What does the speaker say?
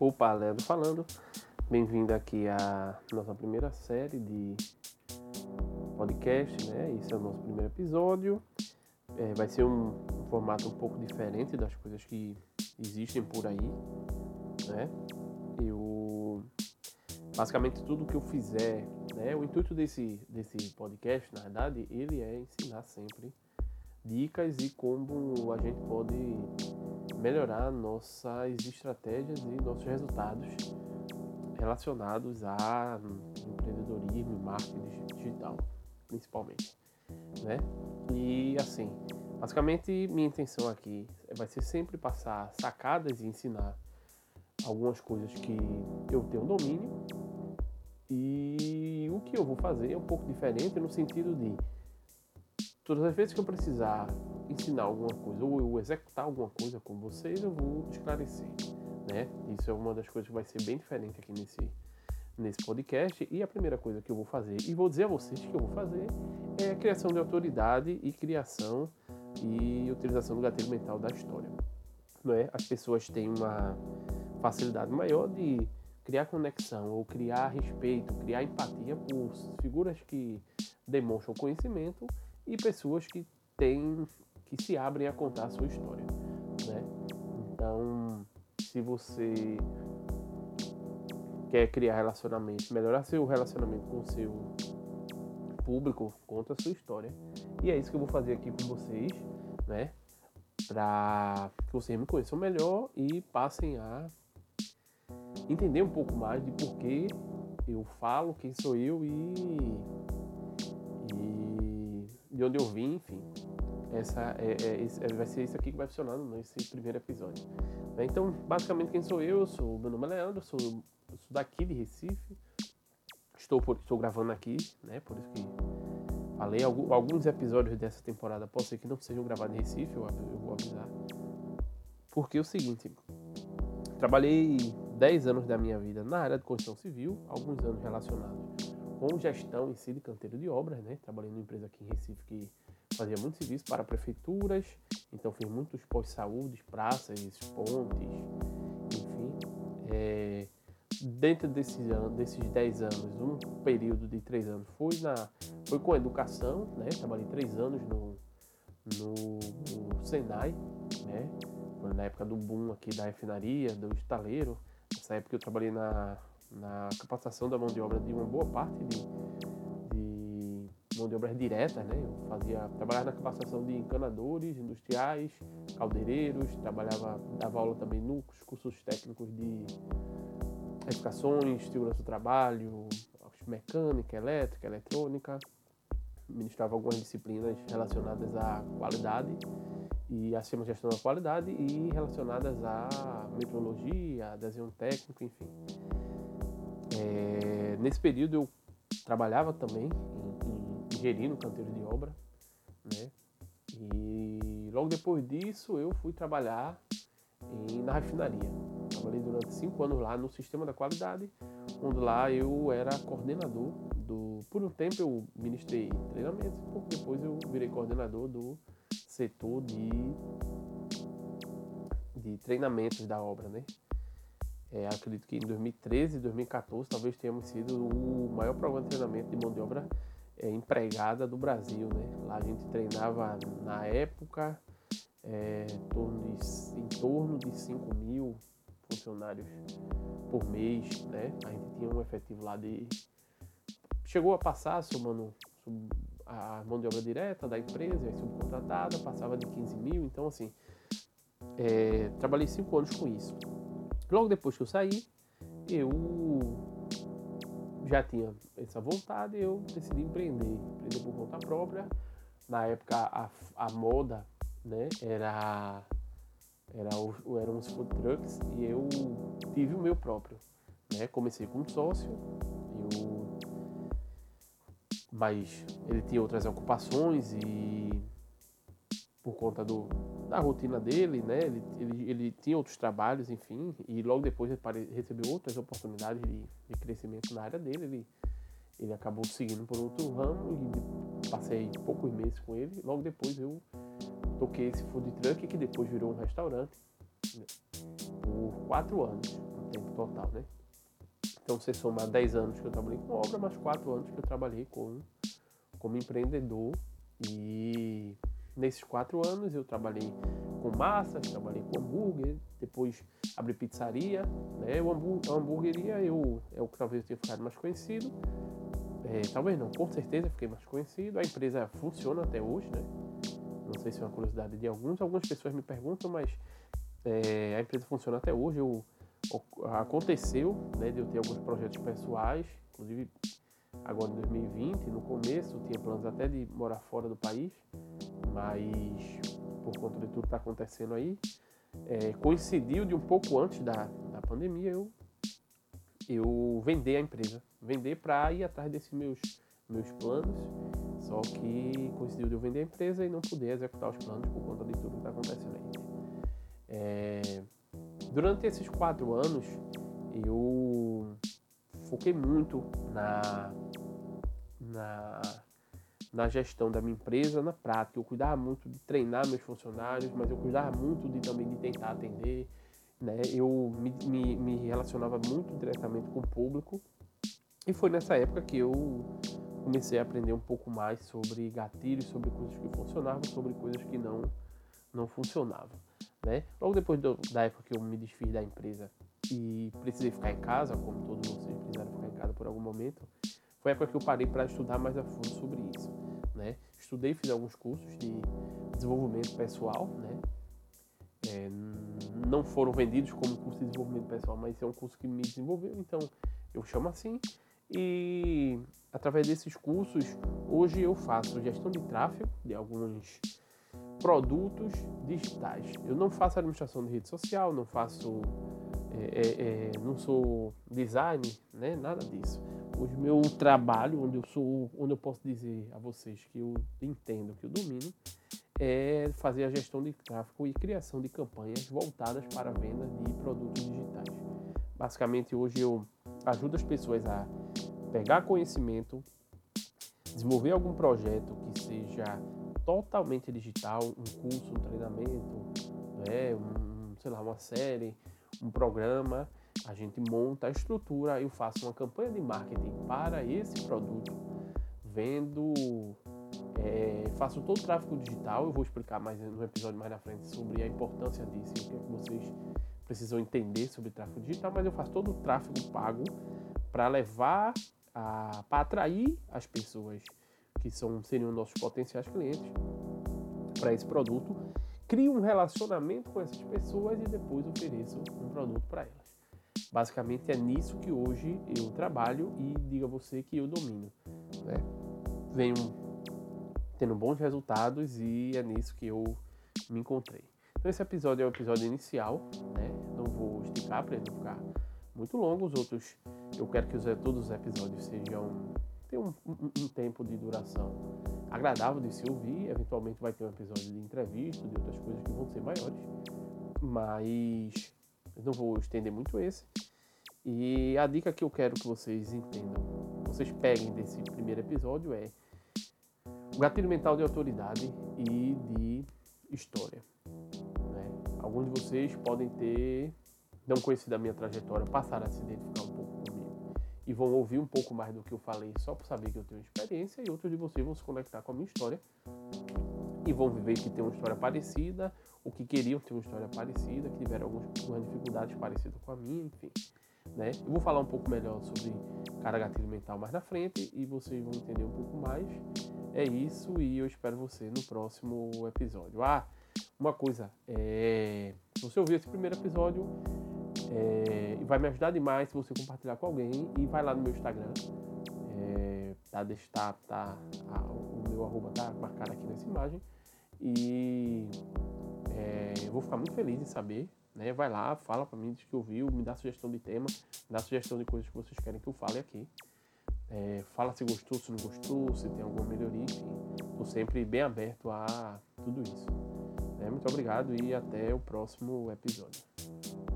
Opa, Leandro falando. Bem-vindo aqui à nossa primeira série de podcast, né? Esse é o nosso primeiro episódio. É, vai ser um, um, formato um pouco diferente das coisas que existem por aí, né? Eu basicamente tudo que eu fizer, né? O intuito desse desse podcast, na verdade, ele é ensinar sempre dicas e como a gente pode melhorar nossas estratégias e nossos resultados relacionados a empreendedorismo e marketing digital, principalmente, né? E assim, basicamente minha intenção aqui vai ser sempre passar sacadas e ensinar algumas coisas que eu tenho domínio e o que eu vou fazer é um pouco diferente no sentido de todas as vezes que eu precisar ensinar alguma coisa ou eu executar alguma coisa com vocês, eu vou esclarecer, né? Isso é uma das coisas que vai ser bem diferente aqui nesse nesse podcast e a primeira coisa que eu vou fazer e vou dizer a vocês que eu vou fazer é a criação de autoridade e criação e utilização do gatilho mental da história. Não é? As pessoas têm uma facilidade maior de criar conexão ou criar respeito, criar empatia por figuras que demonstram conhecimento e pessoas que têm que se abrem a contar a sua história, né? Então, se você quer criar relacionamento, melhorar seu relacionamento com o seu público, conta a sua história. E é isso que eu vou fazer aqui com vocês, né? Para que vocês me conheçam melhor e passem a entender um pouco mais de por que eu falo, quem sou eu e, e de onde eu vim, enfim. Essa é, é, é, vai ser isso aqui que vai funcionar nesse primeiro episódio. Né? Então, basicamente, quem sou eu? eu sou, meu nome é Leandro, sou, sou daqui de Recife. Estou, por, estou gravando aqui, né? Por isso que falei. Alguns episódios dessa temporada pode ser que não sejam gravados em Recife, eu, eu vou avisar. Porque é o seguinte, trabalhei 10 anos da minha vida na área de construção civil, alguns anos relacionados com gestão em si de canteiro de obras, né? Trabalhei numa empresa aqui em Recife que fazia muito serviço para prefeituras, então fiz muitos pós-saúde, praças, pontes, enfim. É, dentro desses, anos, desses 10 anos, um período de 3 anos foi, na, foi com educação, né? Trabalhei 3 anos no, no, no Senai, né? Na época do boom aqui da refinaria, do estaleiro. Nessa época eu trabalhei na, na capacitação da mão de obra de uma boa parte de, mão de obras diretas, né? Eu fazia, trabalhava na capacitação de encanadores, industriais, caldeireiros, trabalhava, dava aula também nos cursos técnicos de edificações, segurança do trabalho, mecânica, elétrica, eletrônica, ministrava algumas disciplinas relacionadas à qualidade e sistema de gestão da qualidade e relacionadas à metrologia, desenho técnico, enfim. É, nesse período eu trabalhava também gerindo canteiro de obra, né? E logo depois disso eu fui trabalhar em, na refinaria. Trabalhei durante cinco anos lá no sistema da qualidade, onde lá eu era coordenador do. Por um tempo eu ministrei treinamentos, pouco depois eu virei coordenador do setor de, de treinamentos da obra, né? É, acredito que em 2013 e 2014 talvez tenhamos sido o maior programa de treinamento de mão de obra é, empregada do Brasil, né? Lá a gente treinava na época é, em, torno de, em torno de 5 mil funcionários por mês, né? A gente tinha um efetivo lá de... Chegou a passar, somando a mão de obra direta da empresa, e subcontratada, passava de 15 mil, então assim, é, trabalhei cinco anos com isso. Logo depois que eu saí, eu já tinha essa vontade, eu decidi empreender, empreender por conta própria. Na época a, a moda, né, era era o, eram os food trucks e eu tive o meu próprio, né? Comecei com um sócio, eu mas ele tinha outras ocupações e por conta do, da rotina dele, né? Ele, ele, ele tinha outros trabalhos, enfim, e logo depois ele recebeu outras oportunidades de, de crescimento na área dele. Ele, ele acabou seguindo por outro ramo e passei poucos meses com ele. Logo depois eu toquei esse food truck que depois virou um restaurante né? por quatro anos. tempo total, né? Então, você somar 10 anos que eu trabalhei com obra, mais 4 anos que eu trabalhei com, como empreendedor. E nesses 4 anos eu trabalhei com massas, trabalhei com hambúrguer, depois abri pizzaria, né? O a hambúrgueria eu, é o que talvez eu tenha ficado mais conhecido. É, talvez não, com certeza fiquei mais conhecido. A empresa funciona até hoje, né? Não sei se é uma curiosidade de alguns. Algumas pessoas me perguntam, mas é, a empresa funciona até hoje. Eu, aconteceu né, de eu ter alguns projetos pessoais, inclusive agora em 2020, no começo tinha planos até de morar fora do país, mas por conta de tudo que está acontecendo aí, é, coincidiu de um pouco antes da, da pandemia eu, eu vender a empresa, vender para ir atrás desses meus, meus planos, só que coincidiu de eu vender a empresa e não poder executar os planos por conta de tudo que está acontecendo aí. É, durante esses quatro anos, eu foquei muito na, na, na gestão da minha empresa, na prática. Eu cuidava muito de treinar meus funcionários, mas eu cuidava muito de também de tentar atender. Né? Eu me, me, me relacionava muito diretamente com o público. E foi nessa época que eu comecei a aprender um pouco mais sobre gatilhos, sobre coisas que funcionavam, sobre coisas que não, não funcionavam. Né? Logo depois do, da época que eu me desfiz da empresa e precisei ficar em casa, como todos vocês precisaram ficar em casa por algum momento, foi a época que eu parei para estudar mais a fundo sobre isso. Né? Estudei, fiz alguns cursos de desenvolvimento pessoal, né? É, não foram vendidos como curso de desenvolvimento pessoal, mas é um curso que me desenvolveu, então eu chamo assim. E através desses cursos, hoje eu faço gestão de tráfego de alguns produtos digitais. Eu não faço administração de rede social, não faço, é, é, é, não sou design, né? Nada disso. Hoje meu trabalho, onde eu sou, onde eu posso dizer a vocês que eu entendo, que eu domino, é fazer a gestão de tráfego e criação de campanhas voltadas para a venda de produtos digitais. Basicamente hoje eu ajudo as pessoas a pegar conhecimento, desenvolver algum projeto que seja totalmente digital, um curso, um treinamento, né, um, sei lá, uma série, um programa, a gente monta a estrutura, eu faço uma campanha de marketing para esse produto, vendo, é, faço todo o tráfego digital, eu vou explicar mais no episódio mais na frente sobre a importância disso e o que, é que vocês precisam entender sobre tráfego digital, mas eu faço todo o tráfego pago para levar, para atrair as pessoas que são, seriam nossos potenciais clientes para esse produto, crio um relacionamento com essas pessoas e depois ofereço um produto para elas. Basicamente é nisso que hoje eu trabalho e diga você que eu domino. Né? Venho tendo bons resultados e é nisso que eu me encontrei. Então esse episódio é o episódio inicial, né? Não vou esticar para ele não ficar muito longo. Os outros, eu quero que todos os episódios sejam ter um, um, um, tempo de duração agradável de se ouvir. Eventualmente vai ter um episódio de entrevista, de outras coisas que vão ser maiores, mas eu não vou estender muito esse. E a dica que eu quero que vocês entendam, vocês peguem desse primeiro episódio é o gatilho mental de autoridade e de história. Né? Alguns de vocês podem ter não conhecido a minha trajetória, passar a se identificar um pouco e vão ouvir um pouco mais do que eu falei só por saber que eu tenho experiência, e outros de vocês vão se conectar com a minha história e vão ver que tem uma história parecida, ou que queriam ter uma história parecida, que tiveram algumas dificuldades parecidas com a minha, enfim. Né? Eu vou falar um pouco melhor sobre cara gatilho mental mais na frente e vocês vão entender um pouco mais. É isso e eu espero você no próximo episódio. Ah, uma coisa, é... você ouvir esse primeiro episódio, é, e vai me ajudar demais se você compartilhar com alguém. E vai lá no meu Instagram. É, tá, tá, tá, a, o meu arroba tá marcado aqui nessa imagem. E é, eu vou ficar muito feliz em saber. Né? Vai lá, fala para mim, diz que ouviu, me dá sugestão de tema, me dá sugestão de coisas que vocês querem que eu fale aqui. É, fala se gostou, se não gostou, se tem alguma melhoria, enfim. Estou sempre bem aberto a tudo isso. É, muito obrigado e até o próximo episódio.